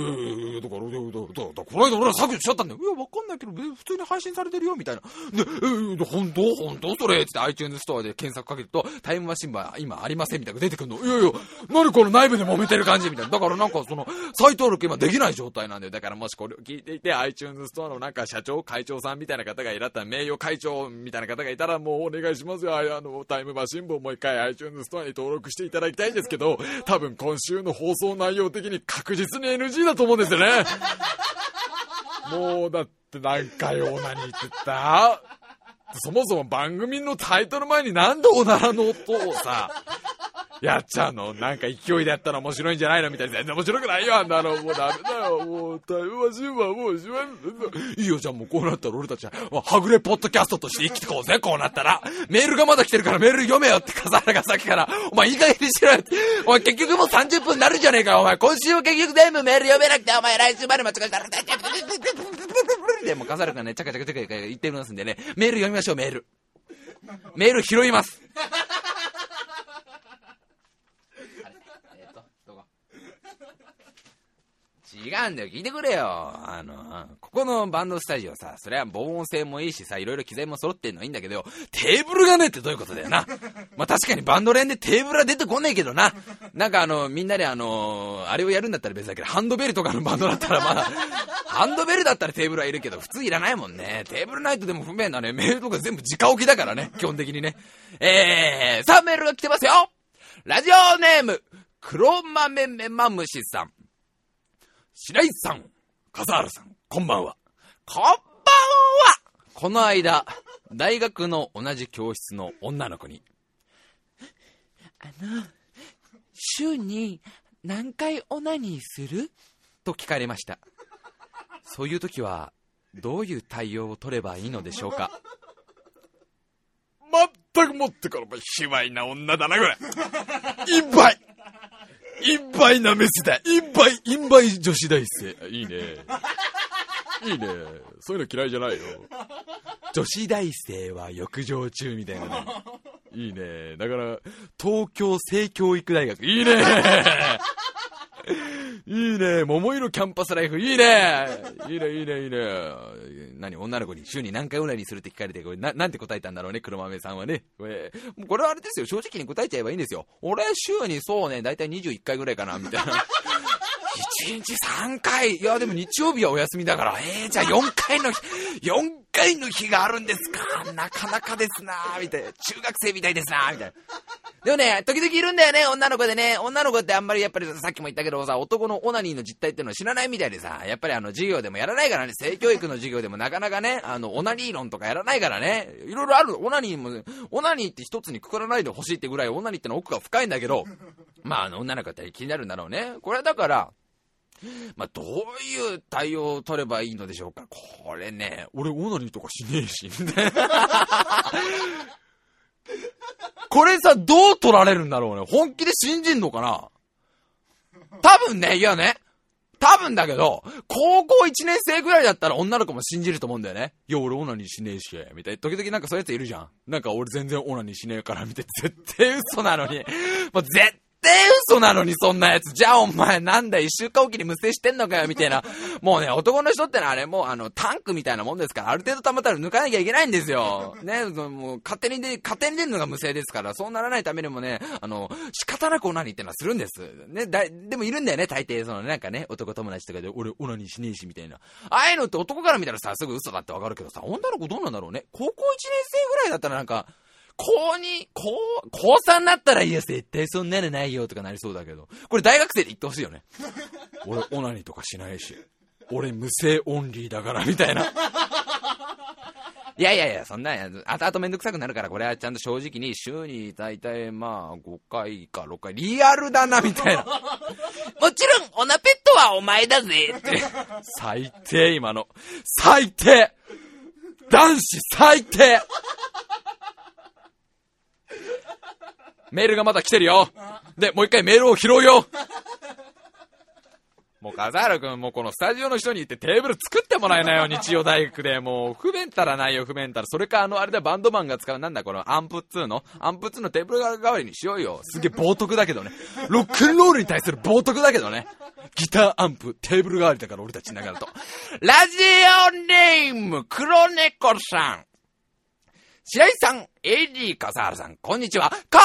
いやだから、だから、だから、この間俺は削除しちゃったんだよ。いや、わかんないけど、普通に配信されてるよ、みたいな。で、え、本当？本当？それ？って iTunes ストアで検索かけると、タイムマシンは今ありません、みたいな出てくるの。いやいや、何この内部で揉めてる感じみたいな。だからなんかその、再登録今できない状態なんだよ。だからもしこれを聞いていて、iTunes ストアのなんか社長、会長さんみたいな方がいらったら、名誉会長みたいな方がいたら、もうお願いしますよ。ああの、タイムマシン部をもう一回 iTunes ストアに登録していただきたいんですけど、多分今週の放送内容的に確実に NG だと思うんですよね。もうだって何回オーナニーって言ったそもそも番組のタイトル前になんでおならの音をさ、やっちゃうのなんか勢いでやったら面白いんじゃないのみたいな。全然面白くないよ、あんなの。もうダメだよ。もう、タイムマシンはもうしまいいいよ、じゃあもうこうなったら俺たちは、はぐれポッドキャストとして生きてこうぜ、こうなったら。メールがまだ来てるからメール読めよって笠原がさっきから。お前いい加減にしろよって。お前結局もう30分になるじゃねえか、お前。今週も結局全部メール読めなくて、お前来週まで間違えたら、でも笠原がね、チャカチャカチャカ言ってますんでね、メール読みましょう、メール。メール拾います。えっと、どこ違うんだよ、聞いてくれよ。あの、ここのバンドスタジオさ、それは防音性もいいしさ、いろいろ機材も揃ってんのはいいんだけど、テーブルがねってどういうことだよな。まあ確かにバンド連でテーブルは出てこねえけどな。なんかあの、みんなであの、あれをやるんだったら別だけど、ハンドベルとかのバンドだったらまだ、ハンドベルだったらテーブルはいるけど、普通いらないもんね。テーブルないとでも不便なね、メールとか全部直置きだからね、基本的にね。えー、さあメールが来てますよラジオネーム、黒豆メマムシさん。白石さん、笠原さん、こんばんは。こんばんはこの間、大学の同じ教室の女の子に、あの、週に何回オナニーする？と聞かれました。そういう時は、どういう対応を取ればいいのでしょうか？全くもってからも卑猥な女だな、これ。いっぱいいっぱいなメスだ。いっぱい、いっぱい女子大生。いいね。いいね。そういうの嫌いじゃないよ。女子大生は浴場中みたいなね。いいね。だから、東京性教育大学。いいね。いいね。桃色キャンパスライフ。いいね。いいね、いいね、いいね。何女の子に週に何回オナニーするって聞かれて、これな、なんて答えたんだろうね、黒豆さんはね。これ、これはあれですよ、正直に答えちゃえばいいんですよ。俺、週にそうね、だいたい21回ぐらいかな、みたいな。1日3回いや、でも日曜日はお休みだから、えー、じゃあ4回の日、4回の日があるんですか？なかなかですなみたいな。中学生みたいですなみたいな。でもね、時々いるんだよね、女の子でね。女の子ってあんまりやっぱりさっきも言ったけどさ、男のオナニーの実態っていうのを知らないみたいでさ、やっぱりあの授業でもやらないからね、性教育の授業でもなかなかね、あの、オナニー論とかやらないからね、いろいろある。オナニーも、オナニーって一つにくくらないでほしいってぐらい、オナニーっての奥が深いんだけど、まあ、あの、女の子って気になるんだろうね。これはだから、まあ、どういう対応を取ればいいのでしょうか？これね、俺、オナニーとかしねえし。みたいなこれさ、どう取られるんだろうね。本気で信じんのかな？多分ね、いやね、多分だけど、高校1年生ぐらいだったら女の子も信じると思うんだよね。いや、俺オナニーしねえし、みたいな。時々なんかそういうやついるじゃん。なんか俺全然オナニーしねえから、みたいな。絶対嘘なのに。もう絶対嘘なのに、そんなやつ。じゃあお前なんだ、一週間おきに無制してんのかよ、みたいな。もうね、男の人ってのはあれ、もうあの、タンクみたいなもんですから、ある程度溜まったら抜かなきゃいけないんですよ。ね、もう、勝手にで、勝手に出るのが無制ですから、そうならないためにもね、あの、仕方なくオナニーってのはするんです。ね、だ、でもいるんだよね、大抵、その、なんかね、男友達とかで、俺、オナニーしねえし、みたいな。ああいうのって男から見たらさ、すぐ嘘だってわかるけどさ、女の子どうなんだろうね。高校1年生ぐらいだったらなんか、高2、高、高3になったらいや、絶対そんなのないよとかなりそうだけど。これ大学生で言ってほしいよね。俺、オナニーとかしないし。俺、無性オンリーだから、みたいな。いやいやいや、そんな、あとあとめんどくさくなるから、これはちゃんと正直に週に大体まあ5回か6回、リアルだな、みたいな。もちろん、オナペットはお前だぜって。最低、今の。最低男子最低メールがまだ来てるよ。で、もう一回メールを拾うよ。もう、笠原くん、もうこのスタジオの人に言ってテーブル作ってもらえないよ、日曜大学で。もう、不便たらないよ、不便たら。それか、あの、あれだ、バンドマンが使う、なんだ、このアンプっつうの？アンプっつうのテーブル代わりにしようよ。すげえ冒涜だけどね。ロックンロールに対する冒涜だけどね。ギターアンプ、テーブル代わりだから、俺たちながらと。ラジオネーム、黒猫さん。白井さん、AD 笠原さん、こんにちは。こ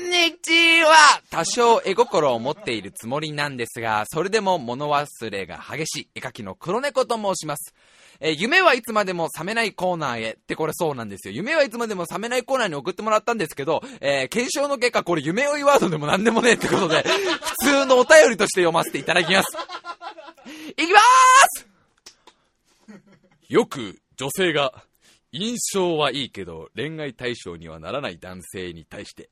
んにちは多少絵心を持っているつもりなんですが、それでも物忘れが激しい絵描きの黒猫と申します。え夢はいつまでも覚めないコーナーへってこれそうなんですよ。夢はいつまでも覚めないコーナーに送ってもらったんですけど、えー検証の結果これ夢追いワードでも何でもねえってことで、普通のお便りとして読ませていただきます。いきまーす よく女性が印象はいいけど恋愛対象にはならない男性に対して、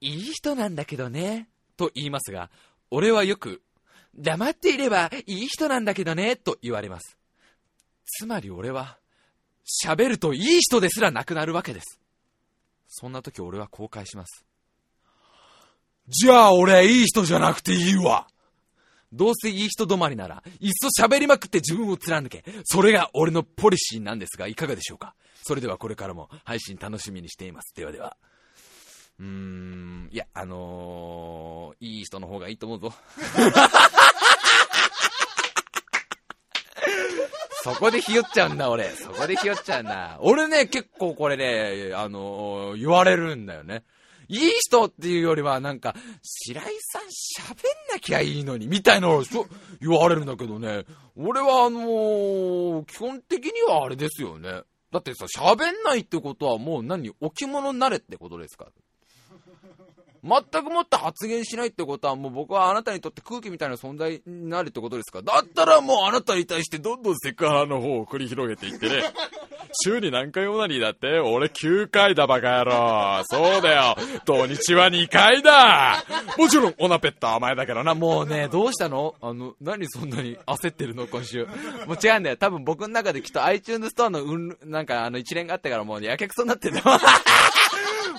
いい人なんだけどね、と言いますが、俺はよく、黙っていればいい人なんだけどね、と言われます。つまり俺は、喋るといい人ですらなくなるわけです。そんな時俺は後悔します。じゃあ、俺、いい人じゃなくていいわ。どうせいい人止まりなら、いっそ喋りまくって自分を貫け。それが俺のポリシーなんですが、いかがでしょうか？それではこれからも配信楽しみにしています。ではでは。うーん、いや、あのー、いい人の方がいいと思うぞ。そこでひよっちゃうんだ、俺。そこでひよっちゃうんだ。俺ね、結構これね、あのー言われるんだよね。いい人っていうよりは、なんか、白井さん喋んなきゃいいのに、みたいなの言われるんだけどね。俺はあのー、基本的にはあれですよね。だってさ、喋んないってことはもう何？置物になれってことですか？全くもって発言しないってことは、もう僕はあなたにとって空気みたいな存在になるってことですか？だったらもうあなたに対してどんどんセクハラの方を繰り広げていってね。週に何回オナニーだって俺9回だバカ野郎。そうだよ。土日は2回だ。もちろんオナペット甘えだけどな。もうね、どうしたの？あの、何そんなに焦ってるの？今週。もう違うんだよ。多分僕の中できっと iTunes ストアのうん、なんかあの一連があってからもうやけくそになってんだよ。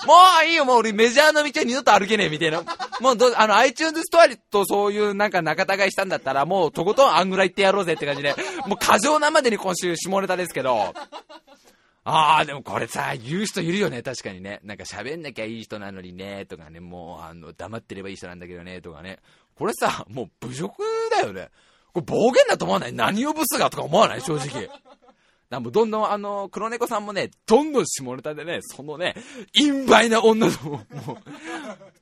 もういいよ、もう俺メジャーの道は二度と歩けねえ、みたいな。もうど、あの、iTunes ストアとそういうなんか仲違いしたんだったら、もうとことんあんぐらい行ってやろうぜって感じで、もう過剰なまでに今週下ネタですけど、ああ、でもこれさ、言う人いるよね、確かにね。なんか喋んなきゃいい人なのにね、とかね、もう、あの、黙ってればいい人なんだけどね、とかね。これさ、もう侮辱だよね。これ暴言だと思わない？何をブスが？とか思わない？正直。なんもどんどんあの、黒猫さんもね、どんどん下ネタでね、そのね、陰梅な女の、もう、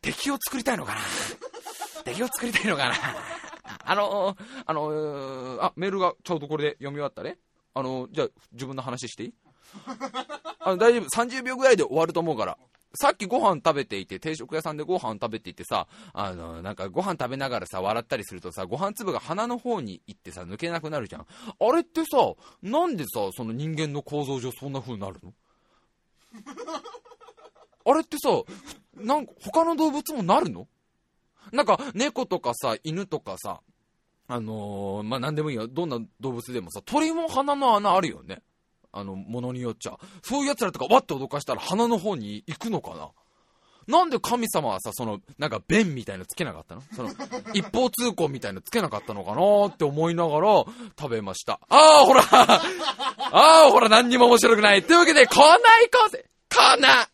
敵を作りたいのかな敵を作りたいのかなあの、あの、あ、メールがちょうどこれで読み終わったね。あの、じゃあ自分の話していい？あの、大丈夫。30秒ぐらいで終わると思うから。さっきご飯食べていて、定食屋さんでご飯食べていてさ、あの、なんかご飯食べながらさ、笑ったりするとさ、ご飯粒が鼻の方に行ってさ、抜けなくなるじゃん。あれってさ、なんでさ、その人間の構造上そんな風になるの？あれってさ、なんか他の動物もなるの？なんか猫とかさ、犬とかさ、あのー、まあ、なんでもいいよ。どんな動物でもさ、鳥も鼻の穴あるよね。あの、ものによっちゃ。そういう奴らとかわって脅かしたら鼻の方に行くのかな？なんで神様はさ、その、なんか弁みたいのつけなかったの？その、一方通行みたいのつけなかったのかな？って思いながら食べました。ああ、ほらああ、ほら、何にも面白くない。というわけで、こんないこうぜこな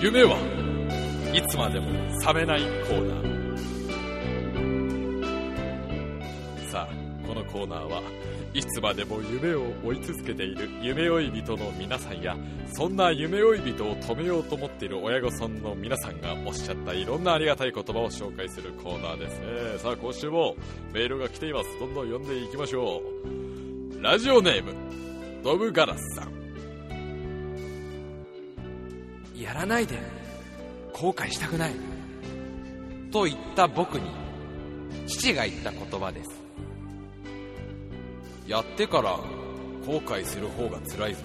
夢はいつまでも冷めないコーナー。さあこのコーナーはいつまでも夢を追い続けている夢追い人の皆さんやそんな夢追い人を止めようと思っている親御さんの皆さんがおっしゃったいろんなありがたい言葉を紹介するコーナーですね。さあ今週もメールが来ています。どんどん読んでいきましょう。ラジオネームドブガラスさん。やらないで。後悔したくない。と言った僕に父が言った言葉です。やってから後悔する方が辛いぞ。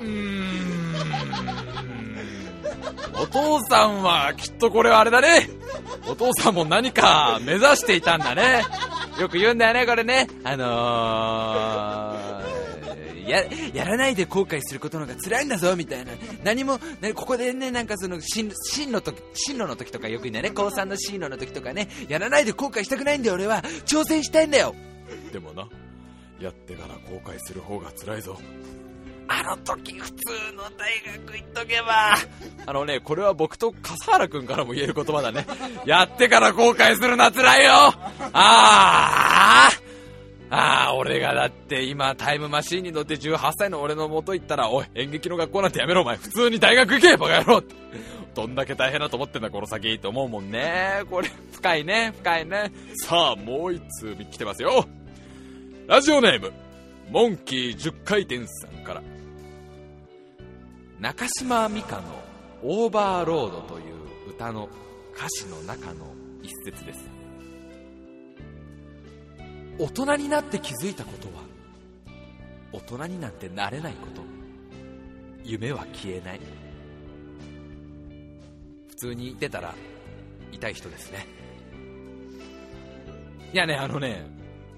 うん。お父さんはきっとこれはあれだね。お父さんも何か目指していたんだね。よく言うんだよねこれね。あのー。や、やらないで後悔することの方が辛いんだぞ、みたいな。何も、ね、ここでね、なんかその、進路時、進路の時とかよく言うんだよね。高3の進路の時とかね、やらないで後悔したくないんだよ、俺は。挑戦したいんだよ。でもな、やってから後悔する方が辛いぞ。あの時普通の大学行っとけば。あのね、これは僕と笠原くんからも言える言葉だね。やってから後悔するな辛いよああああ、俺がだって今タイムマシーンに乗って18歳の俺の元行ったら、おい、演劇の学校なんてやめろお前、普通に大学行けバカ野郎 どんだけ大変だと思ってんだこの先って思うもんね。これ、深いね、深いね。さあ、もう一通来てますよ。ラジオネーム、モンキー10回転さんから。中島美嘉のオーバーロードという歌の歌詞の中の一節です。大人になって気づいたことは大人になんてなれないこと。夢は消えない。普通に出たら痛い人ですね。いやねあのね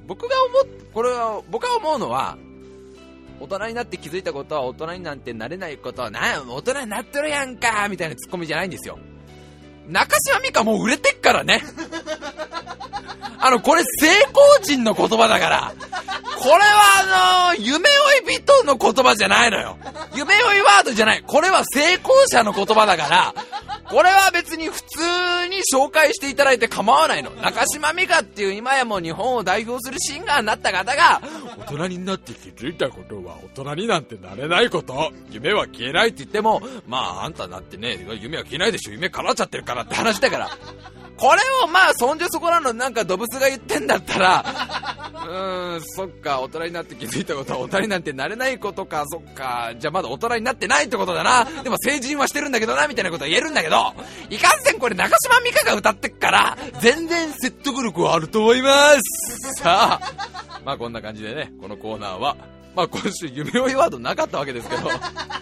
僕が思っこれは僕が思うのは大人になって気づいたことは大人になんてなれないことはな大人になってるやんかみたいなツッコミじゃないんですよ。中島美嘉もう売れてっからね。あの、これ成功人の言葉だから。これはあのー、夢追い人の言葉じゃないのよ。夢追いワードじゃない。これは成功者の言葉だから、これは別に普通に紹介していただいて構わないの。中島美嘉っていう今やもう日本を代表するシンガーになった方が、大人になって気づいたことは大人になんてなれないこと。夢は消えないって言っても、まああんただってね、夢は消えないでしょ、夢叶っちゃってるからって話だから。これをまあそんじょそこらのなんか動物が言ってんだったら、うーん、そっか、大人になって気づいたことは大人になんてなれないことか、そっか、じゃあまだ大人になってないってことだな。でも成人はしてるんだけどな、みたいなことは言えるんだけど、いかんせんこれ中島美嘉が歌ってっから、全然説得力はあると思います。さあ、まあこんな感じでね、このコーナーは、まあ今週夢追いワードなかったわけですけど、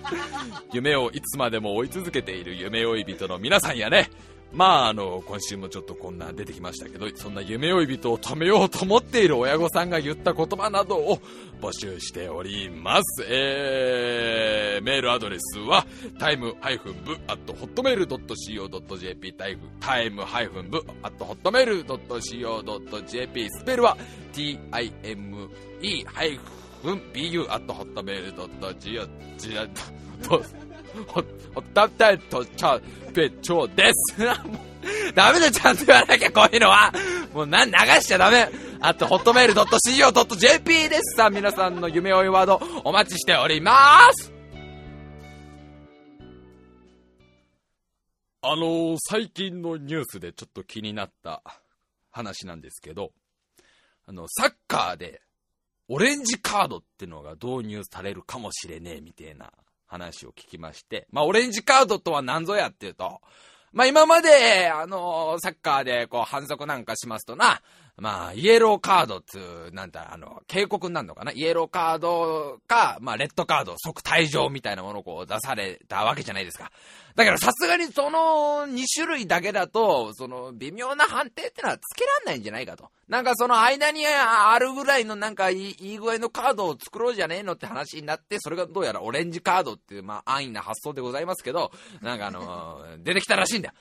夢をいつまでも追い続けている夢追い人の皆さんやね、まああの、今週もちょっとこんな出てきましたけど、そんな夢追い人を止めようと思っている親御さんが言った言葉などを募集しております。えー、メールアドレスは、time-bu.hotmail.co.jp、タイム -bu.hotmail.co.jp、スペルは、time-bu.hotmail.co.jp、ほ、ほったたいと、ちゃ、ぺちょです。もうダメだ、ちゃんと言わなきゃ、こういうのは。もうな、流しちゃダメ。あと、ホットメール .co.jp です。さあ、皆さんの夢追いワード、お待ちしております。あのー最近のニュースでちょっと気になった話なんですけど、あの、サッカーで、オレンジカードってのが導入されるかもしれねえ、みたいな話を聞きまして、まあ、オレンジカードとは何ぞやっていうと、まあ、今まで、あのサッカーで、こう、反則なんかしますとな、まあ、イエローカードっつう、なんだ、あの、警告になるのかな？イエローカードか、まあ、レッドカード、即退場みたいなものをこう出されたわけじゃないですか。だからさすがにその2種類だけだと、その微妙な判定ってのはつけらんないんじゃないかと。なんかその間にあるぐらいのなんかいいいい具合のカードを作ろうじゃねえのって話になって、それがどうやらオレンジカードっていう、まあ安易な発想でございますけど、なんかあの出てきたらしいんだよ。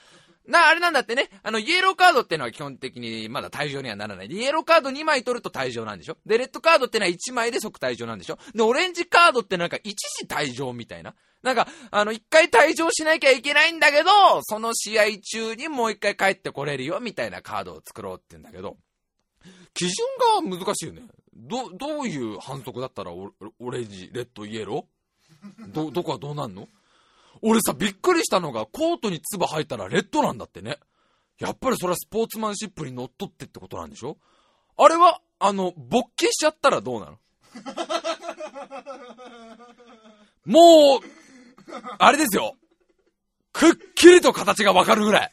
な、あれなんだってね、あの、イエローカードってのは基本的にまだ退場にはならない。でイエローカード2枚取ると退場なんでしょで、レッドカードってのは1枚で即退場なんでしょで、オレンジカードってなんか一時退場みたいな。なんか、あの、一回退場しなきゃいけないんだけど、その試合中にもう一回帰ってこれるよ、みたいなカードを作ろうって言うんだけど、基準が難しいよね。ど、どういう反則だったらオオレンジ、レッド、イエロー？ど、どこはどうなんの？俺さ、びっくりしたのが、コートに唾入ったらレッドなんだってね。やっぱりそれはスポーツマンシップにのっとってってことなんでしょ？あれは、あの、勃起しちゃったらどうなの？もう、あれですよ。くっきりと形がわかるぐらい。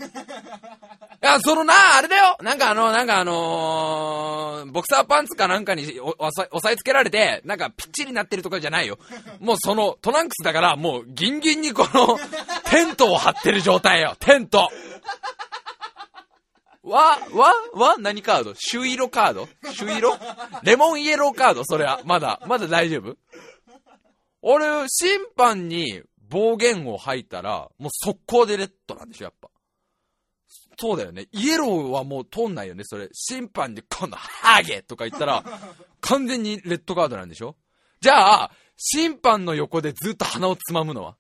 いや、そのな、あれだよ。なんかあの、なんかあのーボクサーパンツかなんかに押さ押さえつけられて、なんかぴっちりなってるとかじゃないよ。もうその、トランクスだから、もうギンギンにこの、テントを張ってる状態よ。テント。わ、わ、わ、何カード？朱色カード？朱色？レモンイエローカード？それは。まだ、まだ大丈夫？俺、審判に暴言を吐いたら、もう速攻でレッドなんでしょ、やっぱ。そうだよね。イエローはもう通んないよね、それ。審判でこのハゲとか言ったら、完全にレッドカードなんでしょ？じゃあ、審判の横でずっと鼻をつまむのは？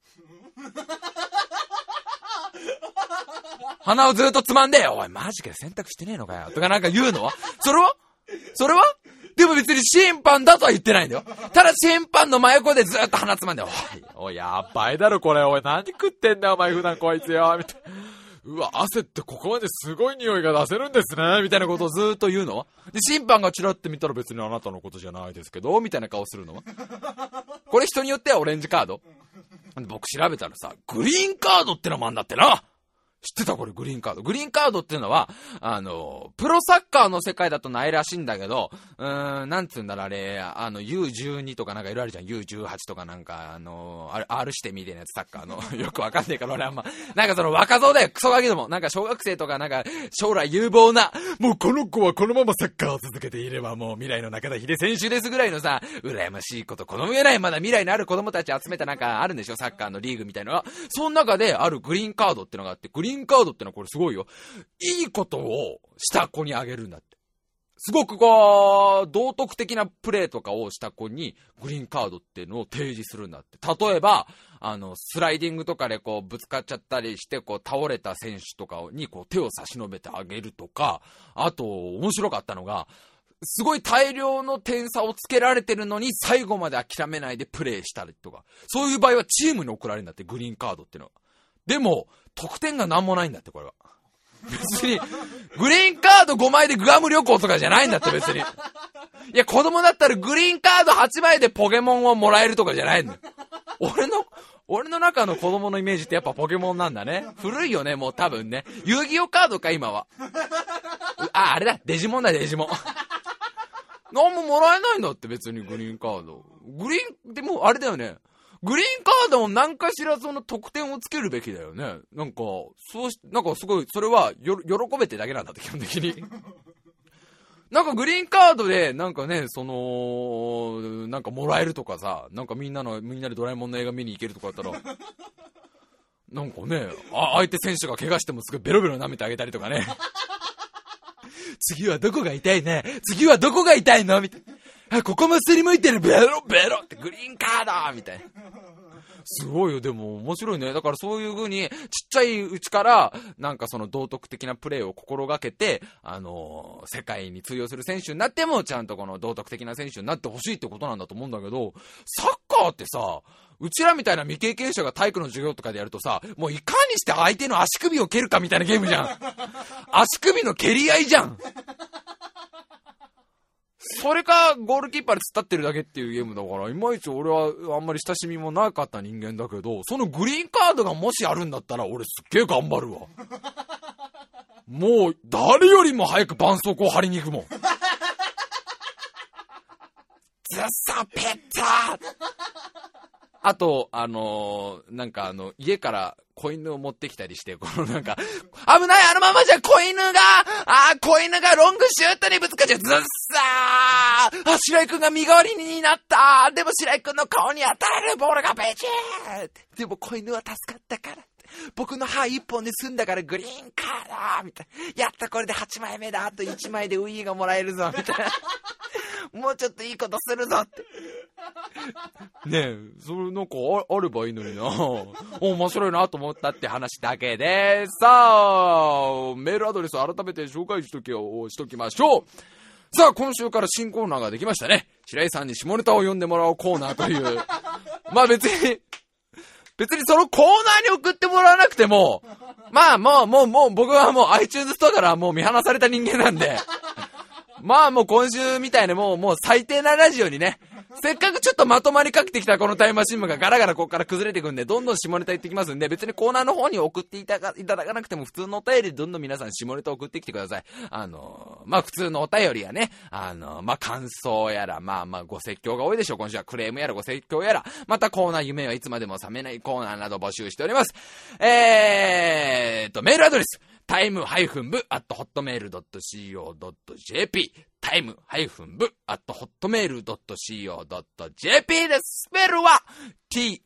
鼻をずっとつまんで、おい、マジかよ、選択してねえのかよ。とかなんか言うのは？それは？それは？でも別に審判だとは言ってないんだよ。ただ審判の真横でずっと鼻つまんで、おい、おい、やばいだろ、これ。おい、何食ってんだよ、お前、普段こいつよ。みたいな。うわ、汗ってここまですごい匂いが出せるんですね。みたいなことをずっと言うの？はで、審判がチラって見たら別にあなたのことじゃないですけど、みたいな顔するの？はこれ人によってはオレンジカード。僕調べたらさ、グリーンカードってのもあんだってな。知ってた？これグリーンカード。グリーンカードっていうのは、あの、プロサッカーの世界だとないらしいんだけど、うーん、なんつうんだろう、あれ、あの、U12 とかなんかいろいろあるじゃん。U18 とかなんか、あの、あれ R してみたいなやつ、サッカーの。よくわかんねえから俺あんま。なんかその若造だよ、クソガキども。なんか小学生とかなんか、将来有望な、もうこの子はこのままサッカーを続けていればもう未来の中田秀選手ですぐらいのさ、羨ましいこと、この上ないまだ未来のある子供たち集めたなんかあるんでしょ、サッカーのリーグみたいなのは。その中であるグリーンカードってのがあって、グリーンカードってのはこれすごいよ。いいことをした子にあげるんだって。すごくこう、道徳的なプレーとかをした子に、グリーンカードっていうのを提示するんだって。例えば、あの、スライディングとかでこう、ぶつかっちゃったりして、こう、倒れた選手とかに、こう、手を差し伸べてあげるとか、あと、面白かったのが、すごい大量の点差をつけられてるのに、最後まで諦めないでプレーしたりとか、そういう場合はチームに送られるんだって、グリーンカードっていうのは。でも、得点がなんもないんだって、これは。別に、グリーンカード5枚でグアム旅行とかじゃないんだって別に。いや、子供だったらグリーンカード8枚でポケモンをもらえるとかじゃないんだよ。俺の、俺の中の子供のイメージってやっぱポケモンなんだね。古いよね、もう多分ね。遊戯王カードか、今は。あ、あれだ、デジモンだ、デジモン。何ももらえないんだって別にグリーンカード。グリーン、でもあれだよね。グリーンカードを何かしらその得点をつけるべきだよね。なんか、そうし、なんかすごい、それはよ、喜べてだけなんだって、基本的に。なんかグリーンカードで、なんかね、その、なんかもらえるとかさ、なんかみんなの、みんなでドラえもんの映画見に行けるとかだったら、なんかね、あ、相手選手が怪我してもすぐベロベロ舐めてあげたりとかね。次はどこが痛いね？次はどこが痛いの？みたいな。あ、ここもすりむいてるベロベロってグリーンカードみたいな。すごいよ、でも面白いね。だからそういう風に、ちっちゃいうちから、なんかその道徳的なプレーを心がけて、あのー、世界に通用する選手になっても、ちゃんとこの道徳的な選手になってほしいってことなんだと思うんだけど、サッカーってさ、うちらみたいな未経験者が体育の授業とかでやるとさ、もういかにして相手の足首を蹴るかみたいなゲームじゃん。足首の蹴り合いじゃん。それか、ゴールキーパーで突っ立ってるだけっていうゲームだから、いまいち俺はあんまり親しみもなかった人間だけど、そのグリーンカードがもしあるんだったら、俺すっげえ頑張るわ。もう、誰よりも早く絆創膏を貼りに行くもん。ずっさぺったあと、あのー、なんかあの、家から子犬を持ってきたりして、このなんか、危ないあのままじゃ子犬が、あ子犬がロングシュートにぶつかっちゃう、ずっさーあ、白井くんが身代わりになったでも白井くんの顔に当たられるボールがベチー!でも子犬は助かったから。僕の歯一本で済んだからグリーンカードみたいな。やったこれで8枚目だあと1枚でウィーがもらえるぞみたいな。もうちょっといいことするぞって。ねえ、それなんかああればいいのにな。面白いなと思ったって話だけで、さあ、メールアドレス改めて紹介しときをしときましょう。さあ、今週から新コーナーができましたね。白井さんに下ネタを読んでもらおうコーナーという。まあ別に、別にそのコーナーに送ってもらわなくても、まあもう、もう、もう僕はもう iTunes ストアからもう見放された人間なんで、まあもう今週みたいにもう、もう最低なラジオにね、せっかくちょっとまとまりかけてきたこのタイムマシン部がガラガラここから崩れていくんで、どんどん下ネタ言ってきますんで、別にコーナーの方に送っていただかなくても普通のお便りでどんどん皆さん下ネタ送ってきてください。あのまあ普通のお便りやね、あのまあ感想やら、まあまあご説教が多いでしょう。今週はクレームやらご説教やら、またコーナー夢はいつまでも覚めないコーナーなど募集しております。えーと、メールアドレス。タイムハイフン部アットホットメールドット CO.jp ットメールドット CO.jp です。スペルは time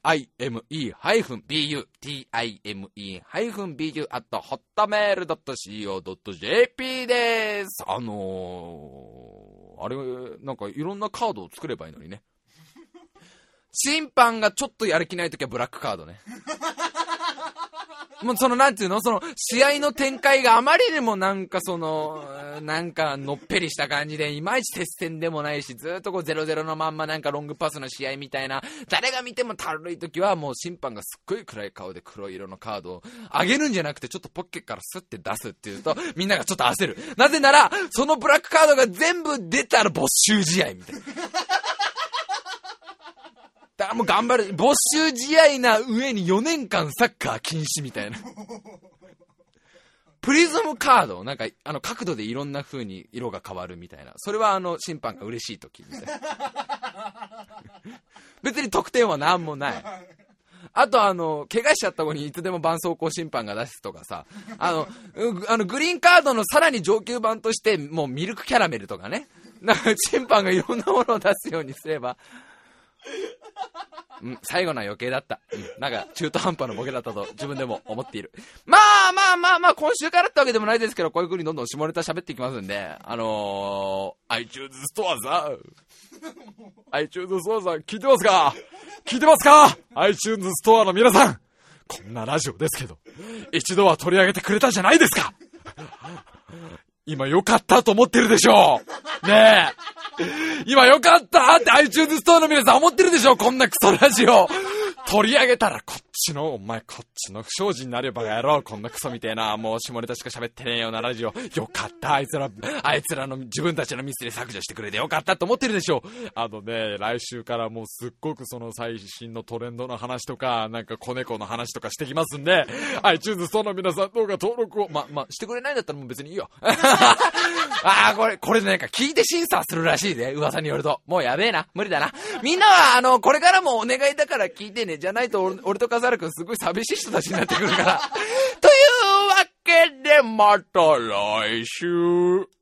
ハイフン bu time ハイフン bu アットホットメールドット CO.jp です。あのー、あれ、なんかいろんなカードを作ればいいのにね。審判がちょっとやる気ないときはブラックカードね。もうその、なんていうのその、試合の展開があまりにもなんかその、なんかのっぺりした感じで、いまいち接戦でもないし、ずっとこう0-0のまんまなんかロングパスの試合みたいな、誰が見てもたるい時はもう審判がすっごい暗い顔で黒色のカードを上げるんじゃなくてちょっとポッケからスッて出すっていうと、みんながちょっと焦る。なぜなら、そのブラックカードが全部出たら没収試合みたいな。だからもう頑張る。没収試合な上に4年間サッカー禁止みたいな。プリズムカード、なんか、あの、角度でいろんな風に色が変わるみたいな。それはあの、審判が嬉しい時みたいな。別に得点は何もない。あとあの、怪我しちゃった子にいつでも絆創膏審判が出すとかさ、あの、あの、グリーンカードのさらに上級版として、もうミルクキャラメルとかね。なんか審判がいろんなものを出すようにすれば、うん、最後のは余計だった。うん、なんか中途半端なボケだったと自分でも思っている。まあまあまあまあ、今週からってわけでもないですけど、こういう風にどんどん下ネタ喋っていきますんで、あのー、iTunes ストアさん、iTunes ストアさん聞いてますか？聞いてますか ?iTunes ストアの皆さんこんなラジオですけど、一度は取り上げてくれたじゃないですか？今良かったと思ってるでしょう。ねえ。今良かったって iTunes ストアの皆さん思ってるでしょこんなクソラジオ。取り上げたらこっちの、お前こっちの不祥事になればやろう。こんなクソみてえな、もう下ネタしか喋ってねえようなラジオ。よかった、あいつら、あいつらの自分たちのミスで削除してくれてよかったと思ってるでしょあのね、来週からもうすっごくその最新のトレンドの話とか、なんか子猫の話とかしてきますんで、iTunes ストアの皆さんどうか登録を、ま、ま、してくれないんだったらもう別にいいよ。ああ、これ、これなんか聞いて審査するらしいね。噂によると。もうやべえな。無理だな。みんなは、あの、これからもお願いだから聞いてね。じゃないと俺、俺と笠原くんすごい寂しい人たちになってくるから。というわけで、また来週。